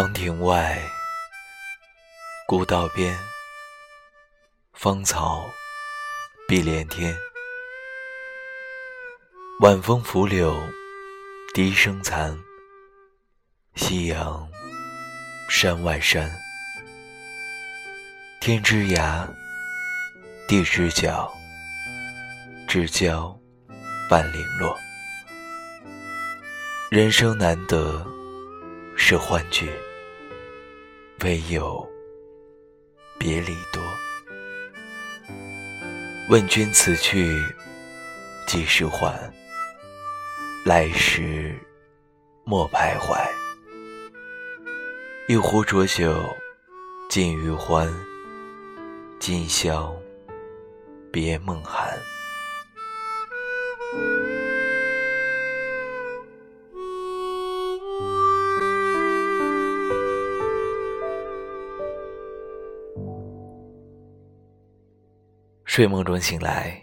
长亭外，古道边，芳草碧连天。晚风拂柳，笛声残。夕阳山外山，天之涯，地之角，知交半零落。人生难得是欢聚，唯有别离多。问君此去几时还？来时莫徘徊。一壶浊酒尽余欢，今宵别梦寒。睡梦中醒来，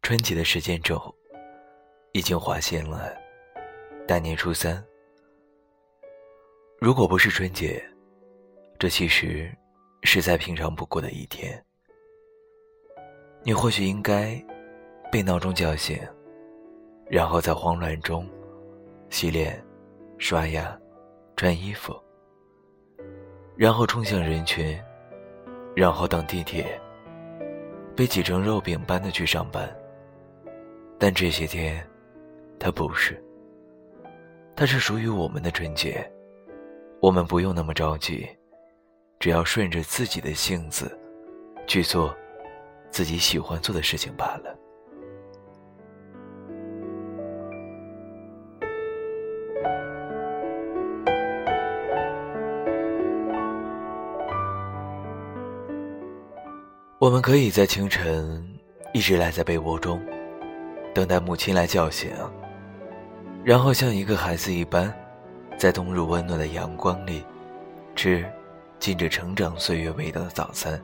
春节的时间轴已经划线了大年初三。如果不是春节，这其实是再平常不过的一天。你或许应该被闹钟叫醒，然后在慌乱中洗脸、刷牙、穿衣服，然后冲向人群，然后等地铁，被挤成肉饼般的去上班。但这些天，它不是，它是属于我们的春节。我们不用那么着急，只要顺着自己的性子去做自己喜欢做的事情罢了。我们可以在清晨一直赖在被窝中，等待母亲来叫醒，然后像一个孩子一般。在冬日温暖的阳光里，吃浸着成长岁月味道的早餐。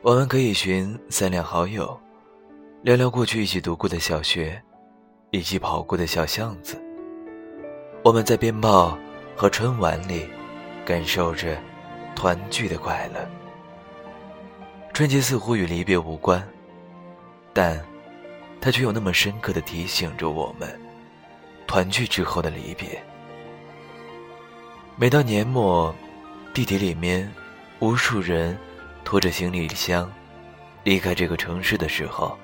我们可以寻三两好友，聊聊过去一起读过的小学，一起跑过的小巷子。我们在鞭炮和春晚里，感受着团聚的快乐。春节似乎与离别无关，但它却又那么深刻的提醒着我们。团聚之后的离别。每到年末，地铁里面，无数人拖着行李箱离开这个城市的时候，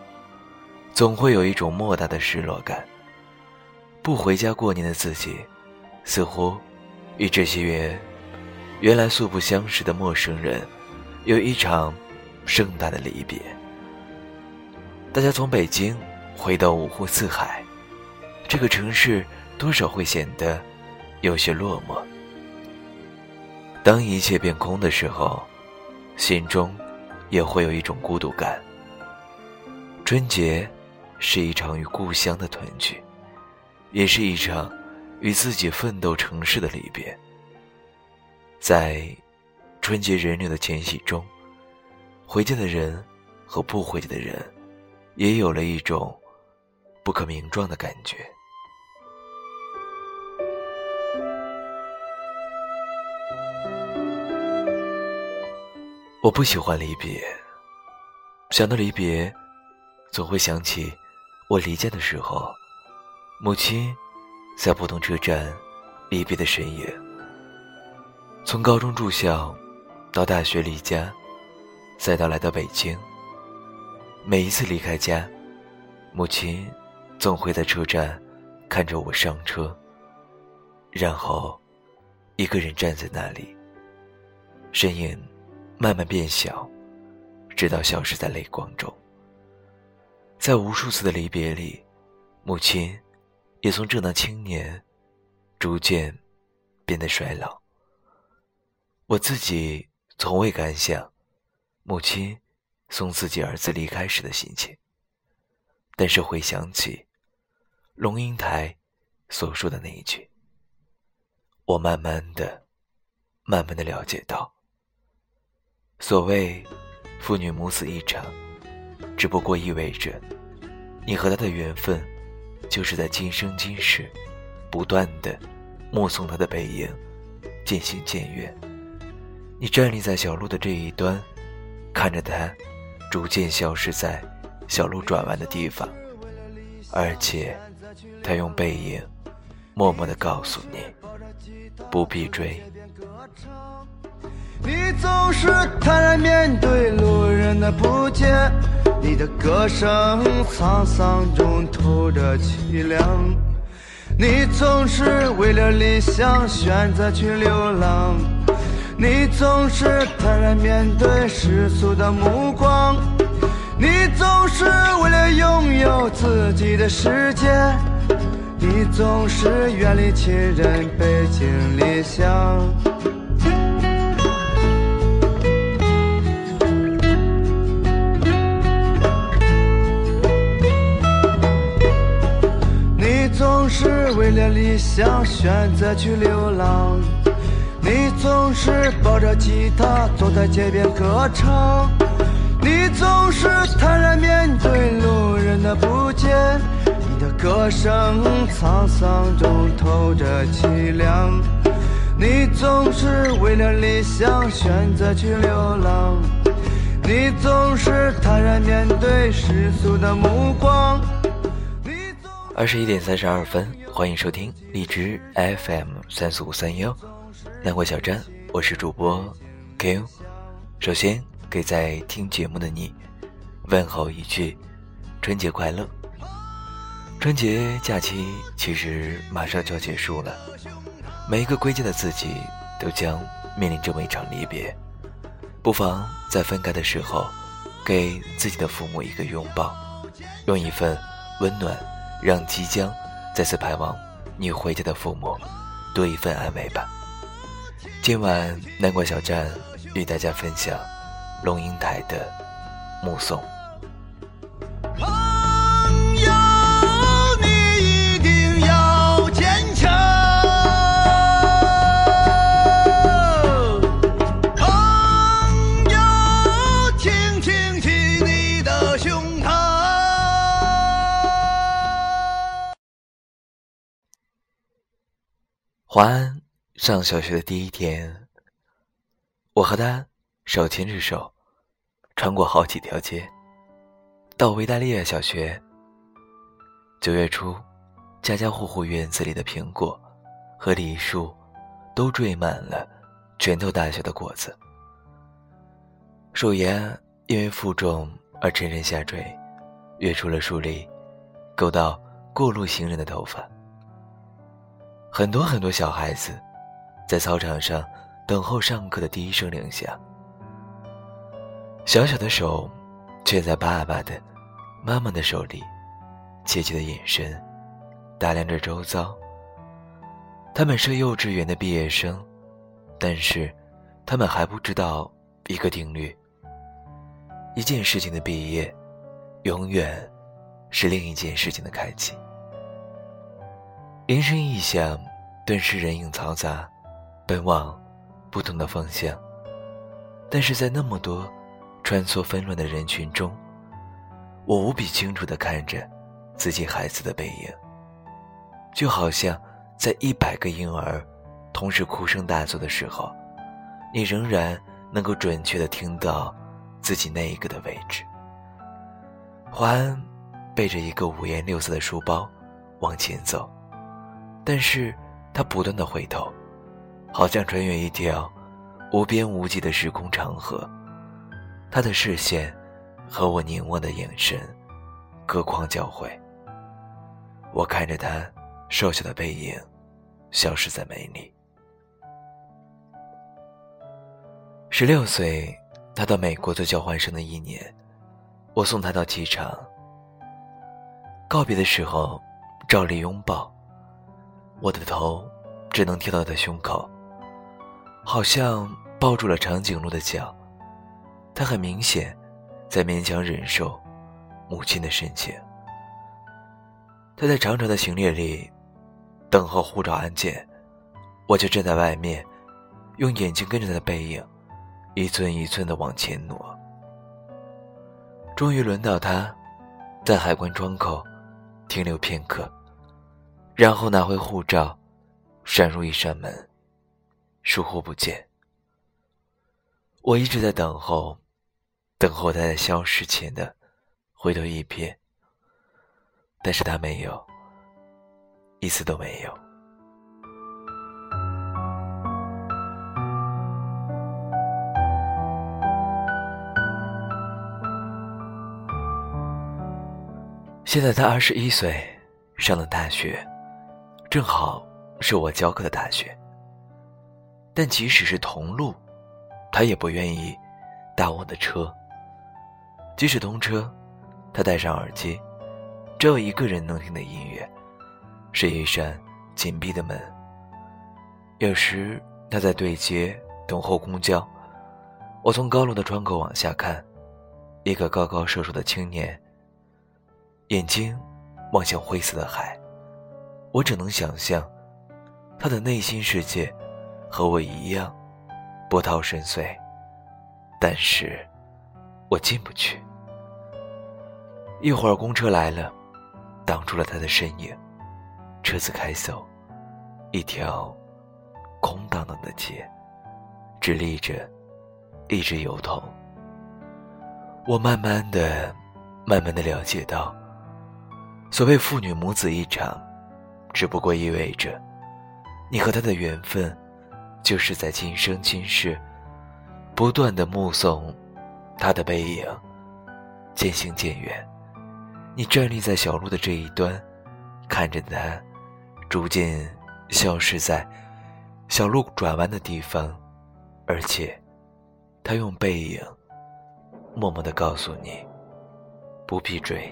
总会有一种莫大的失落感。不回家过年的自己，似乎与这些原原来素不相识的陌生人，有一场盛大的离别。大家从北京回到五湖四海。这个城市多少会显得有些落寞。当一切变空的时候，心中也会有一种孤独感。春节是一场与故乡的团聚，也是一场与自己奋斗城市的离别。在春节人流的迁徙中，回家的人和不回家的人，也有了一种不可名状的感觉。我不喜欢离别，想到离别，总会想起我离家的时候，母亲在不同车站离别的身影。从高中住校，到大学离家，再到来到北京。每一次离开家，母亲总会在车站看着我上车，然后一个人站在那里，身影。慢慢变小，直到消失在泪光中。在无数次的离别里，母亲也从正当青年，逐渐变得衰老。我自己从未敢想，母亲送自己儿子离开时的心情。但是回想起龙应台所说的那一句，我慢慢的、慢慢的了解到。所谓父女母子一场，只不过意味着你和他的缘分，就是在今生今世不断的目送他的背影渐行渐远。你站立在小路的这一端，看着他逐渐消失在小路转弯的地方，而且他用背影默默地告诉你：不必追。你总是坦然面对路人的不解，你的歌声沧桑中透着凄凉。你总是为了理想选择去流浪，你总是坦然面对世俗的目光，你总是为了拥有自己的世界，你总是远离亲人，背井离乡。你总是为了理想选择去流浪，你总是抱着吉他坐在街边歌唱，你总是坦然面对路人的不解，你的歌声沧桑中透着凄凉，你总是为了理想选择去流浪，你总是坦然面对世俗的目光。二十一点三十二分，欢迎收听荔枝 FM 三四五三幺，南国小站，我是主播 Q。首先给在听节目的你问候一句：春节快乐！春节假期其实马上就要结束了，每一个归家的自己都将面临这么一场离别，不妨在分开的时候，给自己的父母一个拥抱，用一份温暖。让即将再次盼望你回家的父母多一份安慰吧。今晚南国小站与大家分享龙应台的《目送》。华安上小学的第一天，我和他手牵着手，穿过好几条街，到维达利亚小学。九月初，家家户户院子里的苹果和梨树都缀满了拳头大小的果子。树芽因为负重而沉沉下坠，跃出了树林，勾到过路行人的头发。很多很多小孩子，在操场上等候上课的第一声铃响。小小的手，却在爸爸的、妈妈的手里，怯怯的眼神，打量着周遭。他们是幼稚园的毕业生，但是，他们还不知道一个定律：一件事情的毕业，永远是另一件事情的开启。铃声一响，顿时人影嘈杂，奔往不同的方向。但是在那么多穿梭纷乱的人群中，我无比清楚地看着自己孩子的背影，就好像在一百个婴儿同时哭声大作的时候，你仍然能够准确地听到自己那一个的位置。华安背着一个五颜六色的书包往前走。但是，他不断的回头，好像穿越一条无边无际的时空长河。他的视线和我凝望的眼神隔框交汇。我看着他瘦小的背影消失在门里。十六岁，他到美国做交换生的一年，我送他到机场。告别的时候，照例拥抱。我的头只能贴到他胸口，好像抱住了长颈鹿的脚。他很明显在勉强忍受母亲的深情。他在长长的行列里等候护照安检，我就站在外面，用眼睛跟着他的背影，一寸一寸的往前挪。终于轮到他，在海关窗口停留片刻。然后拿回护照，闪入一扇门，疏忽不见。我一直在等候，等候他在消失前的回头一瞥，但是他没有，一次都没有。现在他二十一岁，上了大学，正好是我教课的大学。但即使是同路，他也不愿意搭我的车。即使通车，他戴上耳机，只有一个人能听的音乐，是一扇紧闭的门。有时他在对街等候公交，我从高楼的窗口往下看，一个高高瘦瘦的青年。眼睛望向灰色的海，我只能想象，他的内心世界和我一样波涛深邃，但是，我进不去。一会儿公车来了，挡住了他的身影，车子开走，一条空荡荡的街，只立着一只油桶。我慢慢的、慢慢的了解到。所谓父女母子一场，只不过意味着，你和他的缘分，就是在今生今世，不断的目送他的背影渐行渐远。你站立在小路的这一端，看着他逐渐消失在小路转弯的地方，而且，他用背影默默的告诉你，不必追。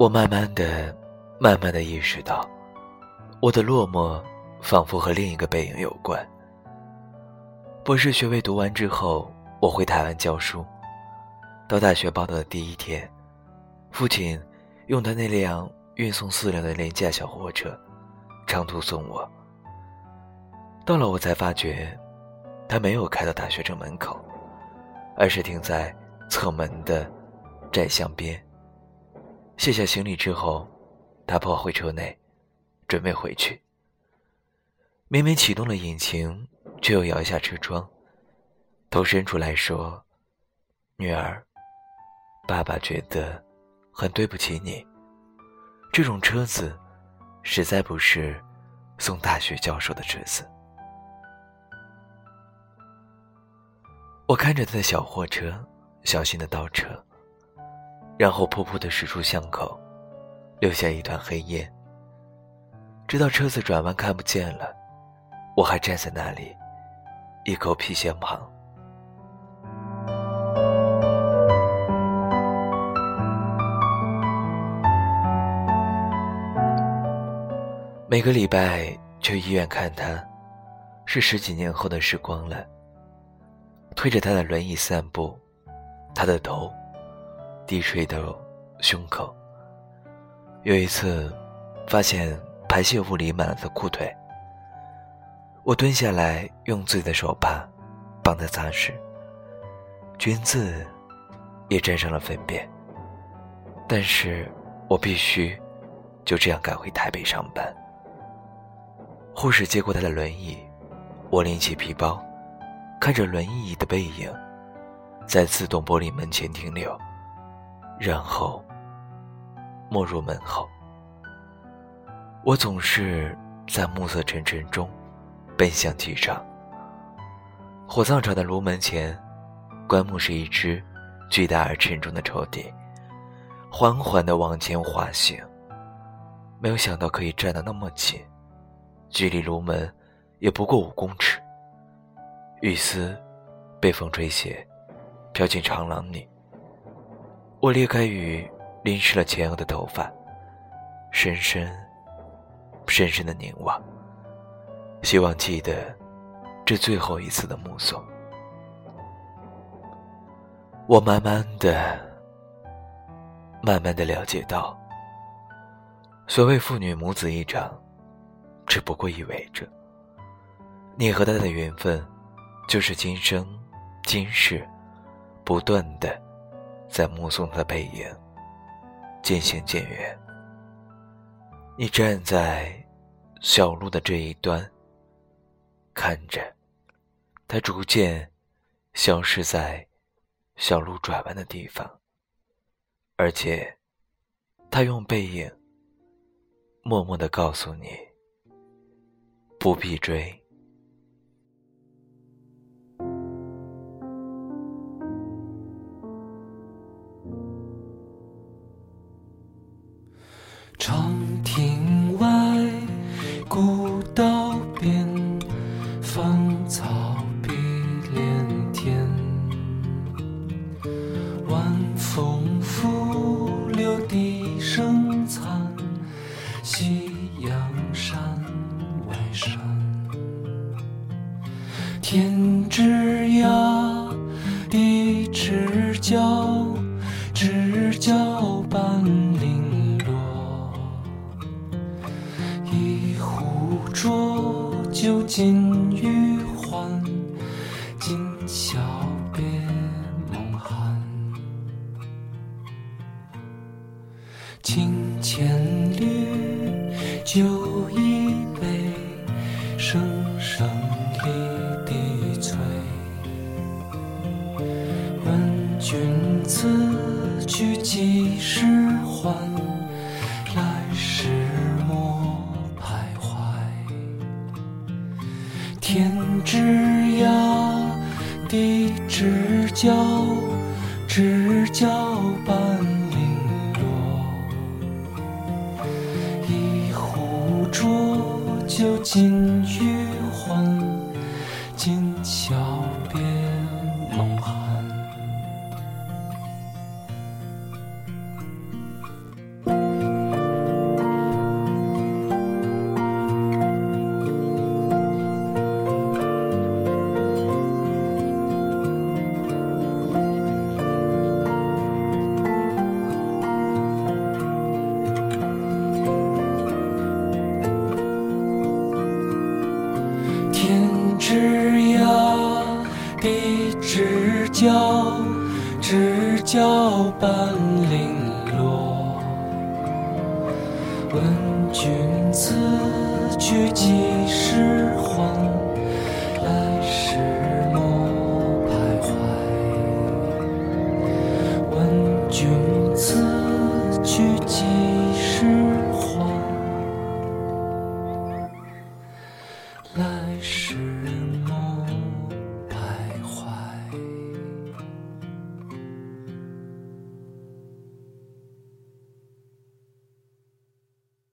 我慢慢的、慢慢的意识到，我的落寞仿佛和另一个背影有关。博士学位读完之后，我回台湾教书。到大学报到的第一天，父亲用他那辆运送饲料的廉价小货车，长途送我。到了，我才发觉，他没有开到大学城门口，而是停在侧门的窄巷边。卸下行李之后，他跑回车内，准备回去。明明启动了引擎，却又摇下车窗，头伸出来说：“女儿，爸爸觉得很对不起你。这种车子，实在不是送大学教授的车子。”我看着他的小货车，小心的倒车。然后噗噗的驶出巷口，留下一团黑烟。直到车子转弯看不见了，我还站在那里，一口皮先旁。每个礼拜去医院看他，是十几年后的时光了。推着他的轮椅散步，他的头。低垂的胸口。有一次，发现排泄物里满了的裤腿。我蹲下来，用自己的手帕帮他擦拭。裙子也沾上了粪便。但是我必须就这样赶回台北上班。护士接过他的轮椅，我拎起皮包，看着轮椅的背影，在自动玻璃门前停留。然后，没入门后，我总是在暮色沉沉中奔向机场。火葬场的炉门前，棺木是一只巨大而沉重的抽屉，缓缓地往前滑行。没有想到可以站得那么近，距离炉门也不过五公尺。雨丝被风吹斜，飘进长廊里。我裂开雨，淋湿了前额的头发，深深、深深的凝望，希望记得这最后一次的目送。我慢慢的、慢慢的了解到，所谓父女母子一场，只不过意味着，你和他的缘分，就是今生、今世，不断的。在目送他的背影渐行渐远。你站在小路的这一端，看着他逐渐消失在小路转弯的地方，而且他用背影默默的告诉你：不必追。长亭外，古道边，芳草碧连天。晚风拂柳笛一杯，声声离笛催。问君此去几时还？告别梦寒。半零落。问君此去几时还？来时